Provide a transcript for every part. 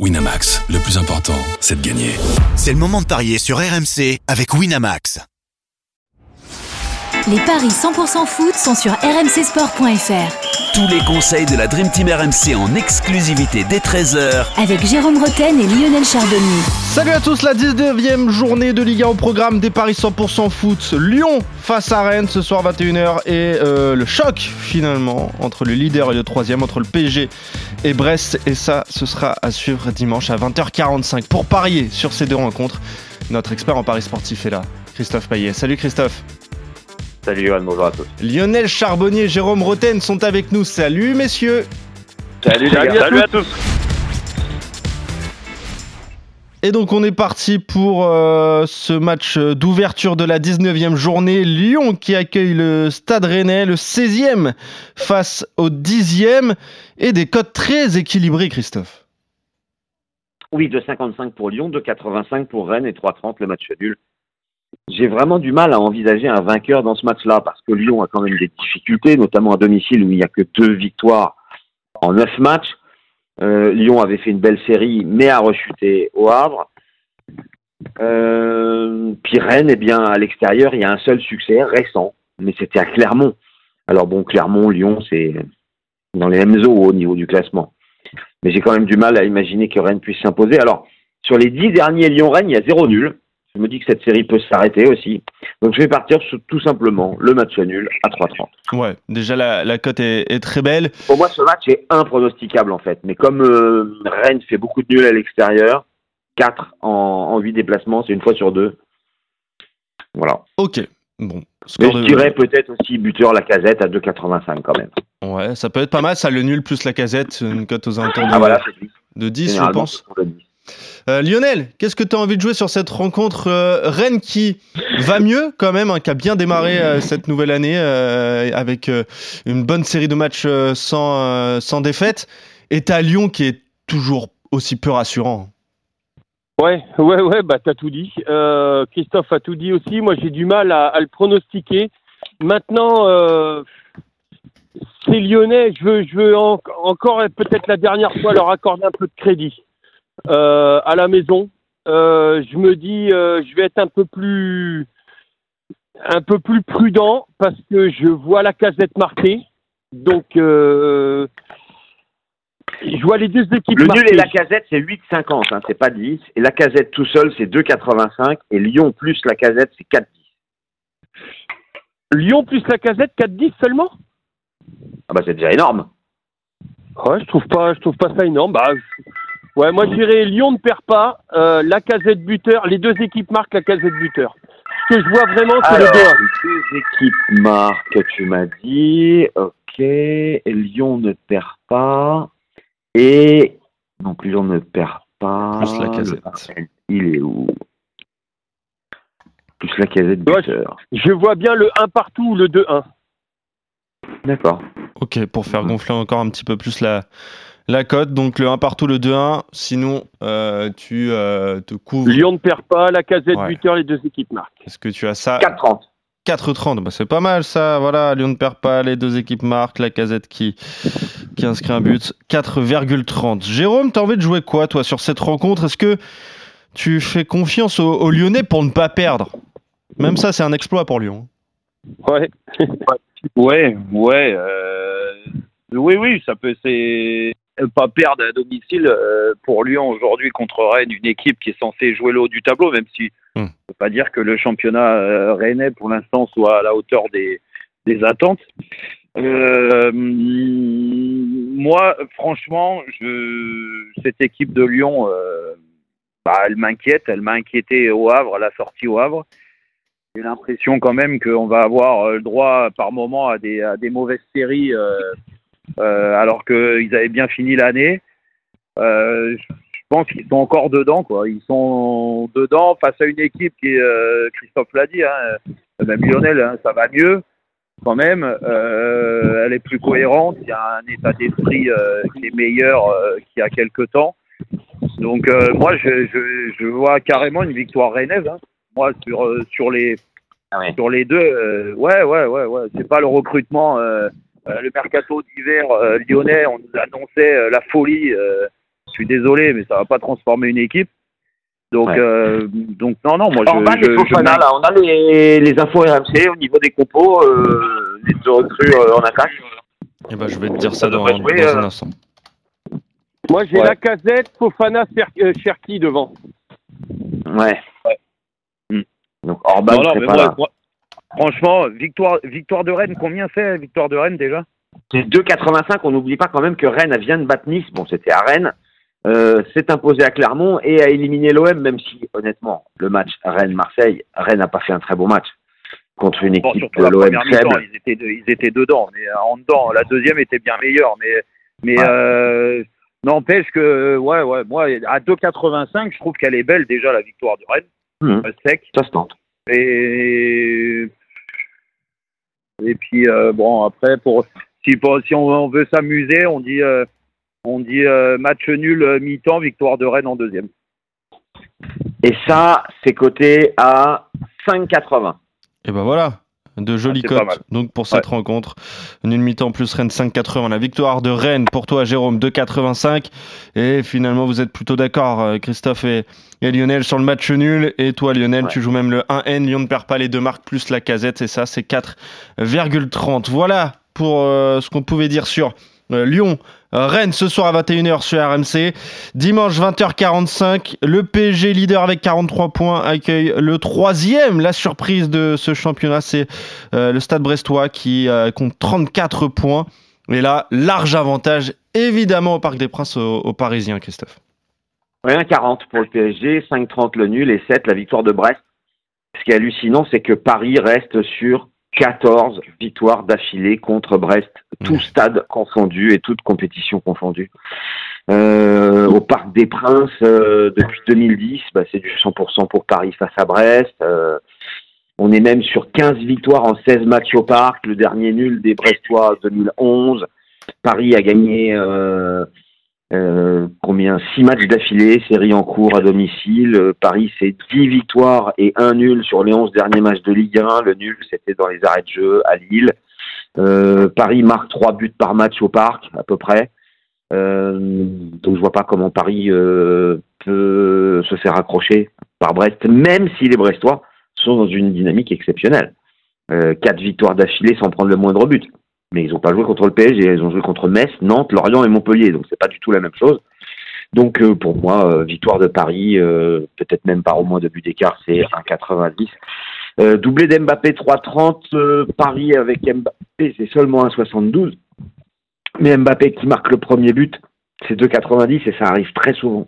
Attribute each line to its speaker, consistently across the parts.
Speaker 1: Winamax, le plus important, c'est de gagner.
Speaker 2: C'est le moment de parier sur RMC avec Winamax.
Speaker 3: Les paris 100% foot sont sur rmcsport.fr.
Speaker 4: Tous les conseils de la Dream Team RMC en exclusivité dès 13h
Speaker 3: Avec Jérôme Roten et Lionel Charbonnier.
Speaker 5: Salut à tous, la 19e journée de Ligue 1 au programme des paris 100% foot. Lyon face à Rennes ce soir 21h et euh, le choc finalement entre le leader et le troisième, entre le PSG et Brest. Et ça, ce sera à suivre dimanche à 20h45. Pour parier sur ces deux rencontres, notre expert en paris sportif est là, Christophe Payet. Salut Christophe.
Speaker 6: Salut Johan, bonjour à tous.
Speaker 5: Lionel Charbonnier et Jérôme Roten sont avec nous. Salut messieurs.
Speaker 6: Salut, les gars.
Speaker 7: Salut à tous.
Speaker 5: Et donc on est parti pour euh, ce match d'ouverture de la 19e journée. Lyon qui accueille le Stade Rennais, le 16e face au 10e. Et des codes très équilibrés, Christophe.
Speaker 6: Oui, 2,55 pour Lyon, 2,85 pour Rennes et 3,30 le match nul. J'ai vraiment du mal à envisager un vainqueur dans ce match-là parce que Lyon a quand même des difficultés, notamment à domicile où il n'y a que deux victoires en neuf matchs. Euh, Lyon avait fait une belle série, mais a rechuté au Havre. Euh, puis Rennes, eh bien, à l'extérieur, il y a un seul succès récent, mais c'était à Clermont. Alors bon, Clermont, Lyon, c'est dans les mêmes eaux au niveau du classement. Mais j'ai quand même du mal à imaginer que Rennes puisse s'imposer. Alors, sur les dix derniers Lyon-Rennes, il y a zéro nul. Je me dis que cette série peut s'arrêter aussi. Donc je vais partir sur tout simplement le match nul à 3,30.
Speaker 5: Ouais, déjà la, la cote est, est très belle.
Speaker 6: Pour moi, ce match est impronosticable en fait. Mais comme euh, Rennes fait beaucoup de nuls à l'extérieur, 4 en, en 8 déplacements, c'est une fois sur deux. Voilà.
Speaker 5: Ok. Bon.
Speaker 6: Mais je
Speaker 5: de-
Speaker 6: dirais peut-être aussi buteur la casette à 2,85 quand même.
Speaker 5: Ouais, ça peut être pas mal. Ça, le nul plus la casette, une cote aux alentours de,
Speaker 6: Ah voilà,
Speaker 5: de 10, je pense.
Speaker 6: c'est pour le 10.
Speaker 5: Euh, Lionel, qu'est-ce que tu as envie de jouer sur cette rencontre euh, Rennes qui va mieux quand même, hein, qui a bien démarré euh, cette nouvelle année avec une bonne série de matchs sans, sans défaite. Et t'as Lyon qui est toujours aussi peu rassurant.
Speaker 7: Ouais, ouais, ouais, bah t'as tout dit. Christophe a tout dit aussi. Moi, j'ai du mal à, le pronostiquer. Maintenant, ces Lyonnais, je veux, je veux en- encore peut-être la dernière fois leur accorder un peu de crédit euh, à la maison. Euh, je me dis, euh, je vais être un peu plus, un peu plus prudent parce que je vois la casette marquée. Donc, je vois les deux équipes
Speaker 6: Le nul et la casette, c'est 8,50, hein, c'est pas 10. Et la casette tout seul, c'est 2,85. Et Lyon plus la casette, c'est 4,10.
Speaker 7: Lyon plus la casette 4-10 seulement?
Speaker 6: Ah bah c'est déjà énorme.
Speaker 7: Ouais, je trouve pas, je trouve pas ça énorme. Bah, je- ouais, moi je dirais Lyon ne perd pas, euh, la casette buteur, les deux équipes marquent la casette buteur. Ce que je vois vraiment, c'est le
Speaker 6: Alors,
Speaker 7: 2
Speaker 6: deux équipes marquent, tu m'as dit. Ok. Lyon ne perd pas. Et non plus, Lyon ne perd pas.
Speaker 5: Plus la casette.
Speaker 6: Il est où? Plus la casette
Speaker 7: Ouais,
Speaker 6: buteur.
Speaker 7: Je vois bien le 1 partout ou le 2-1.
Speaker 6: D'accord.
Speaker 5: Ok, pour faire gonfler encore un petit peu plus la, la cote. Donc le 1 partout, le 2-1. Sinon, euh, tu euh, te couvres.
Speaker 7: Lyon ne perd pas, la casette
Speaker 5: Ouais.
Speaker 7: buteur, les deux équipes marquent.
Speaker 5: Est-ce que tu as ça?
Speaker 6: 4,30.
Speaker 5: 4,30, bah c'est pas mal ça. Voilà, Lyon ne perd pas, les deux équipes marquent, la casette qui, qui inscrit un but. 4,30. Jérôme, t'as envie de jouer quoi, toi, sur cette rencontre? Est-ce que tu fais confiance aux, aux Lyonnais pour ne pas perdre? Même ça, c'est un exploit pour Lyon.
Speaker 7: Ouais.
Speaker 8: Ouais, ouais, euh, oui, oui, ça peut, c'est pas perdre à domicile euh, pour Lyon aujourd'hui contre Rennes, une équipe qui est censée jouer le haut du tableau, même si
Speaker 5: Hmm.
Speaker 8: on peut pas dire que le championnat euh, rennais pour l'instant soit à la hauteur des, des attentes. Euh, moi, franchement, je, cette équipe de Lyon, euh, bah, elle m'inquiète, elle m'a inquiété au Havre, à la sortie au Havre. J'ai l'impression quand même qu'on va avoir euh, le droit par moment à des, à des mauvaises séries euh, euh, alors qu'ils avaient bien fini l'année. Euh, je pense qu'ils sont encore dedans, quoi. Ils sont dedans face à une équipe qui, est, euh, Christophe l'a dit, hein, euh, même Lionel, hein, ça va mieux quand même. Euh, elle est plus cohérente. Il y a un état d'esprit euh, qui est meilleur euh, qu'il y a quelques temps. Donc euh, moi, je, je, je vois carrément une victoire rennaise. Hein. Moi, sur, euh, sur les
Speaker 6: Ah ouais.
Speaker 8: sur les deux, euh, ouais, ouais, ouais, ouais. C'est pas le recrutement, euh, le mercato d'hiver euh, lyonnais. On nous annonçait euh, la folie euh, Je suis désolé, mais ça va pas transformer une équipe. Donc,
Speaker 6: Ouais.
Speaker 8: euh, donc non, non, moi je.
Speaker 6: Orban
Speaker 8: je,
Speaker 6: et Fofana,
Speaker 8: je-
Speaker 6: là, on a les, les infos RMC au niveau des compos, euh, les deux recrues euh, en attaque.
Speaker 5: Eh ben, je vais te dire ça
Speaker 6: Ça
Speaker 5: dans,
Speaker 6: jouer,
Speaker 5: dans un instant.
Speaker 7: Moi, j'ai
Speaker 6: Ouais.
Speaker 7: la casette, Fofana, Cherki devant.
Speaker 6: Ouais.
Speaker 8: Ouais.
Speaker 6: Hmm. Donc Orban
Speaker 8: non, non, mais
Speaker 6: pas
Speaker 8: moi,
Speaker 6: là.
Speaker 8: moi, franchement, victoire, victoire de Rennes, combien c'est victoire de Rennes déjà?
Speaker 6: C'est 2,85. On n'oublie pas quand même que Rennes vient de battre Nice. Bon, c'était à Rennes. Euh, s'est imposé à Clermont et a éliminé l'OM, même si, honnêtement, le match Rennes-Marseille, Rennes n'a pas fait un très beau match contre une
Speaker 8: Bon,
Speaker 6: équipe de l'OM faible.
Speaker 8: ils étaient, ils étaient dedans, mais euh, en dedans, la deuxième était bien meilleure, mais, mais
Speaker 6: Ouais.
Speaker 8: euh, n'empêche que, ouais, ouais, moi, à 2,85, je trouve qu'elle est belle déjà la victoire de Rennes, euh, sec,
Speaker 6: Ça se tente.
Speaker 8: et et puis euh, bon après pour si pour- si on, on veut s'amuser, on dit euh, on dit euh, match nul mi-temps, victoire de Rennes en deuxième.
Speaker 6: Et ça, c'est coté à 5,80.
Speaker 5: Et ben voilà, de jolies
Speaker 8: Ah, mal.
Speaker 5: donc pour cette rencontre. Nul mi-temps plus Rennes 5,80. La victoire de Rennes pour toi, Jérôme, 2,85. Et finalement, vous êtes plutôt d'accord, euh, Christophe et, et Lionel, sur le match nul. Et toi, Lionel,
Speaker 6: Ouais.
Speaker 5: tu joues même le 1N. Lyon ne perd pas les deux marques plus la casette. C'est ça, c'est 4,30. Voilà pour euh, ce qu'on pouvait dire sur Lyon. Euh, Rennes ce soir à 21h sur RMC. Dimanche 20h45, le PSG leader avec 43 points accueille le troisième. La surprise de ce championnat, c'est euh, le Stade Brestois qui euh, compte 34 points. Et là, large avantage évidemment au Parc des Princes aux, Parisiens, Christophe.
Speaker 6: Rien 40 pour le PSG, 5,30 le nul et 7 la victoire de Brest. Ce qui est hallucinant, c'est que Paris reste sur 14 victoires d'affilée contre Brest, tout stade confondu et toute compétition confondue. Euh, au Parc des Princes, euh, depuis 2010, bah, c'est du 100% pour Paris face à Brest. Euh, on est même sur 15 victoires en 16 matchs au Parc, le dernier nul des Brestois 2011. Paris a gagné combien Six matchs d'affilée, série en cours à domicile. Euh, Paris, c'est 10 victoires et un nul sur les 11 derniers matchs de Ligue 1. Le nul, c'était dans les arrêts de jeu à Lille. Euh, Paris marque trois buts par match au parc, à peu près. Euh, donc je vois pas comment Paris peut se faire accrocher par Brest, même si les Brestois sont dans une dynamique exceptionnelle. Quatre victoires d'affilée sans prendre le moindre but. Mais ils n'ont pas joué contre le PSG, ils ont joué contre Metz, Nantes, Lorient et Montpellier, donc c'est pas du tout la même chose. Donc euh, pour moi, euh, victoire de Paris, euh, peut-être même par au moins deux buts d'écart, c'est 1,90. Euh, doublé d'Mbappé 3,30, euh, Paris avec Mbappé, c'est seulement 1,72. Mais Mbappé qui marque le premier but, c'est 2,90 et ça arrive très souvent.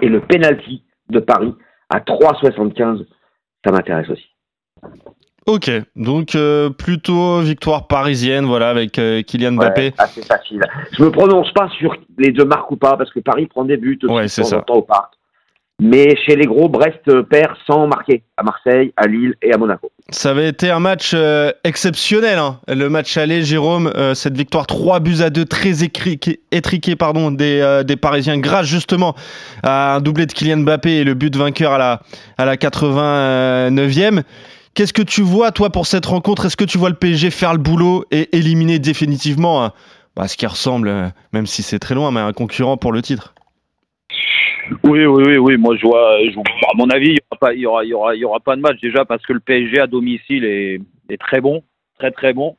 Speaker 6: Et le penalty de Paris à 3,75, ça m'intéresse aussi.
Speaker 5: Ok, donc euh, plutôt victoire parisienne, voilà, avec euh, Kylian Mbappé.
Speaker 6: Ouais, assez facile. Je me prononce pas sur les deux marques ou pas, parce que Paris prend des buts
Speaker 5: Ouais,
Speaker 6: de
Speaker 5: c'est
Speaker 6: temps
Speaker 5: ça.
Speaker 6: au parc. Mais chez les gros, Brest euh, perd sans marquer à Marseille, à Lille et à Monaco.
Speaker 5: Ça avait été un match euh, exceptionnel, hein. le match aller, Jérôme, euh, cette victoire 3 buts à 2 très étriquée pardon, des, euh, des Parisiens grâce justement à un doublé de Kylian Mbappé et le but vainqueur à la, à la 89e. Qu'est-ce que tu vois toi pour cette rencontre? Est-ce que tu vois le PSG faire le boulot et éliminer définitivement bah, ce qui ressemble, euh, même si c'est très loin, mais un concurrent pour le titre?
Speaker 8: Oui, oui, oui. Moi, je vois, à mon avis, il y aura pas, de match déjà parce que le PSG à domicile est, très bon, très très bon.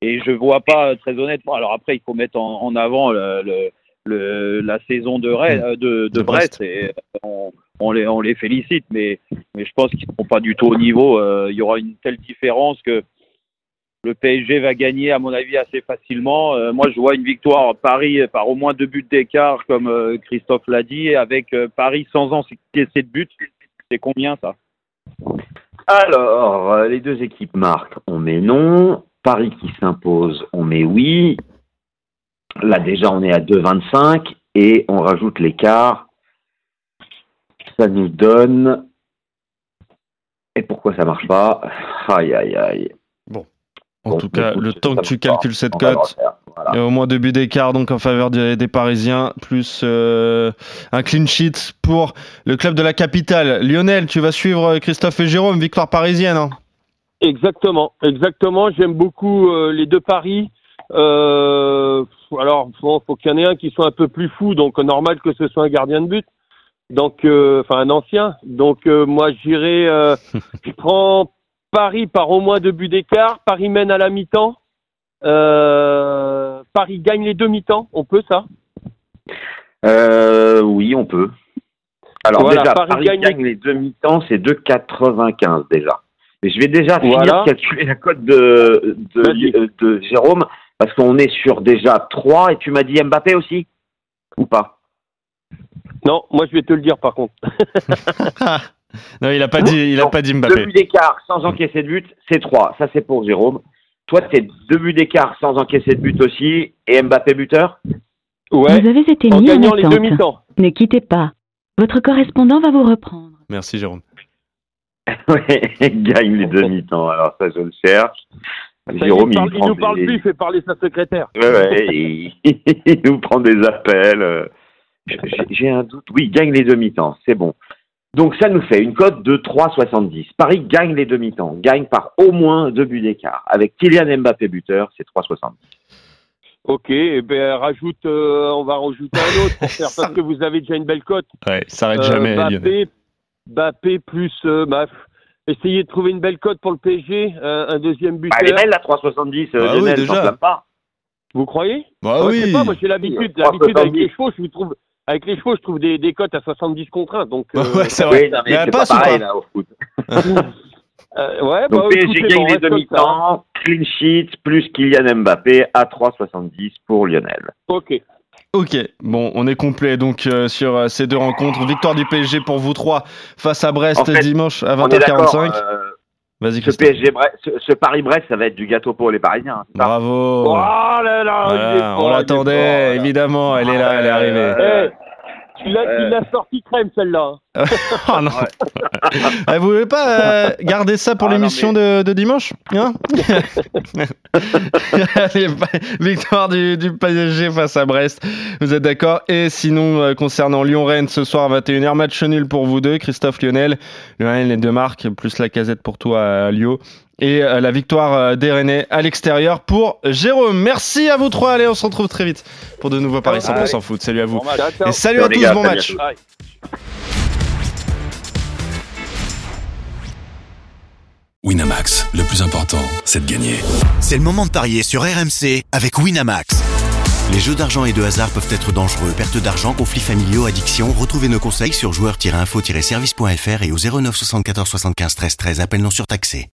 Speaker 8: Et je vois pas, très honnêtement. Alors après, il faut mettre en, avant le- le- la saison de, euh, de, De Brest.
Speaker 5: Brest.
Speaker 8: Et on, on les, on les félicite, mais, mais je pense qu'ils ne seront pas du tout au niveau. Euh, il y aura une telle différence que le PSG va gagner, à mon avis, assez facilement. Euh, moi, je vois une victoire Paris par au moins deux buts d'écart, comme euh, Christophe l'a dit, avec euh, Paris sans encaisser de but. C'est combien ça?
Speaker 6: Alors, euh, les deux équipes marquent, on met non. Paris qui s'impose, on met oui. Là déjà, on est à 2,25 et on rajoute l'écart. Ça nous donne. Et pourquoi ça marche pas? Aïe, aïe, aïe.
Speaker 5: En
Speaker 6: Bon,
Speaker 5: tout cas, le temps que tu calcules cette cote,
Speaker 6: voilà.
Speaker 5: Il y a au moins deux buts d'écart donc en faveur des, des Parisiens, plus euh, un clean sheet pour le club de la capitale. Lionel, tu vas suivre Christophe et Jérôme, victoire parisienne. hein.
Speaker 7: Exactement, exactement. J'aime beaucoup euh, les deux paris. Euh, alors, bon, faut qu'il y en ait un qui soit un peu plus fou, donc normal que ce soit un gardien de but. Donc, euh, enfin un ancien. Donc, euh, moi, j'irai. euh, je prends Paris par au moins deux buts d'écart. Paris mène à la mi-temps. Euh, Paris gagne les deux mi-temps. On peut ça?
Speaker 6: Euh, oui, on peut. Alors
Speaker 7: Voilà,
Speaker 6: déjà,
Speaker 7: Paris
Speaker 6: Paris,
Speaker 7: gagne-
Speaker 6: gagne, les demi-temps, c'est 2,95 déjà. Mais je vais déjà finir
Speaker 7: Voilà.
Speaker 6: de calculer la cote de, de,
Speaker 7: Vas-y.
Speaker 6: de Jérôme, parce qu'on est sur déjà 3, et tu m'as dit Mbappé aussi Ou pas?
Speaker 7: Non, moi je vais te le dire par contre.
Speaker 5: non, il a pas dit, il a
Speaker 6: Non,
Speaker 5: pas dit
Speaker 6: Deux
Speaker 5: Mbappé.
Speaker 6: buts d'écart sans encaisser de but, c'est 3. Ça, c'est pour Jérôme. Toi, c'est deux buts d'écart sans encaisser de but aussi, et Mbappé buteur?
Speaker 7: Ouais.
Speaker 9: Vous avez été
Speaker 7: En
Speaker 9: mis en
Speaker 7: gagnant les deux
Speaker 9: attente. Ne quittez pas. Votre correspondant va vous reprendre.
Speaker 5: Merci Jérôme.
Speaker 6: Gagne les demi-temps. Alors ça, je le cherche.
Speaker 7: Ça
Speaker 6: Jérôme,
Speaker 7: il, parle- il
Speaker 6: prend
Speaker 7: nous parle
Speaker 6: des-
Speaker 7: plus, il fait parler sa secrétaire.
Speaker 6: Ouais, ouais, il, il nous prend des appels. euh. J'ai un doute. Oui, gagne les demi-temps, c'est bon. Donc ça nous fait une cote de 3,70. Paris gagne les demi-temps, gagne par au moins deux buts d'écart. Avec Kylian Mbappé buteur, c'est 3,70.
Speaker 7: Ok, eh ben rajoute, euh, on va rajouter un autre pour faire parce que vous avez déjà une belle cote.
Speaker 5: Ouais, il s'arrête
Speaker 7: Euh,
Speaker 5: jamais. Lionel.
Speaker 7: Mbappé, Mbappé plus, euh, bah, f- essayez de trouver une belle cote pour le PSG, euh, un deuxième
Speaker 6: Bah,
Speaker 7: buteur.
Speaker 6: elle est belle la 3,70, euh,
Speaker 5: Bah oui,
Speaker 6: Lionel,
Speaker 5: déjà.
Speaker 6: t'enflammes pas.
Speaker 7: Vous croyez?
Speaker 5: Bah
Speaker 7: Ouais, Je sais
Speaker 5: oui.
Speaker 7: pas, moi j'ai l'habitude,
Speaker 6: Oui,
Speaker 7: l'habitude avec
Speaker 6: 3,70.
Speaker 7: les chevaux, je vous trouve, avec les chevaux, je trouve des, des cotes à 70 contre 1, donc. euh,
Speaker 5: Ouais, c'est vrai.
Speaker 6: Oui, non, mais c'est pas pareil là au foot.
Speaker 7: euh, ouais,
Speaker 6: Donc
Speaker 7: bah,
Speaker 6: PSG gagne
Speaker 7: bon,
Speaker 6: les demi-temps, clean sheet, plus Kylian Mbappé à 3,70 pour Lionel.
Speaker 7: Ok.
Speaker 5: Ok, bon, on est complet donc euh, sur euh, ces deux rencontres. Victoire du PSG pour vous trois face à Brest
Speaker 6: En fait,
Speaker 5: dimanche à
Speaker 6: On est d'accord.
Speaker 5: 20h45.
Speaker 6: euh,
Speaker 5: Vas-y
Speaker 6: ce. PSG ce, ce Paris-Brest, ça va être du gâteau pour les Parisiens. hein,
Speaker 5: Bravo.
Speaker 7: Oh là là,
Speaker 5: Voilà, on l'attendait, évidemment, elle est là, elle est arrivée.
Speaker 6: Euh,
Speaker 7: tu l'as
Speaker 6: Euh.
Speaker 7: sorti crème celle-là.
Speaker 5: Oh non. Eh, vous voulez pas euh, garder ça pour
Speaker 6: Ah,
Speaker 5: l'émission de, de dimanche hein Allez, bah, victoire du, du PSG face à Brest. Vous êtes d'accord? Et sinon, euh, concernant Lyon-Rennes, ce soir à 21h, match nul pour vous deux, Christophe Lionel. Lionel, les deux marques, plus la casette pour toi à Lyon. Et euh, la victoire euh, des Rennais à l'extérieur pour Jérôme. Merci à vous trois. Allez, on se retrouve très vite pour de nouveaux Paris 100% foot. Salut à vous.
Speaker 8: Bon.
Speaker 5: Et salut à tous,
Speaker 6: gars,
Speaker 5: bon match.
Speaker 1: Winamax, le plus important, c'est de gagner.
Speaker 2: C'est le moment de parier sur RMC avec Winamax. Les jeux d'argent et de hasard peuvent être dangereux. Perte d'argent, conflits familiaux, addiction. Retrouvez nos conseils sur joueurs-info-service.fr et au 09 74 75 13 13. Appel non surtaxé.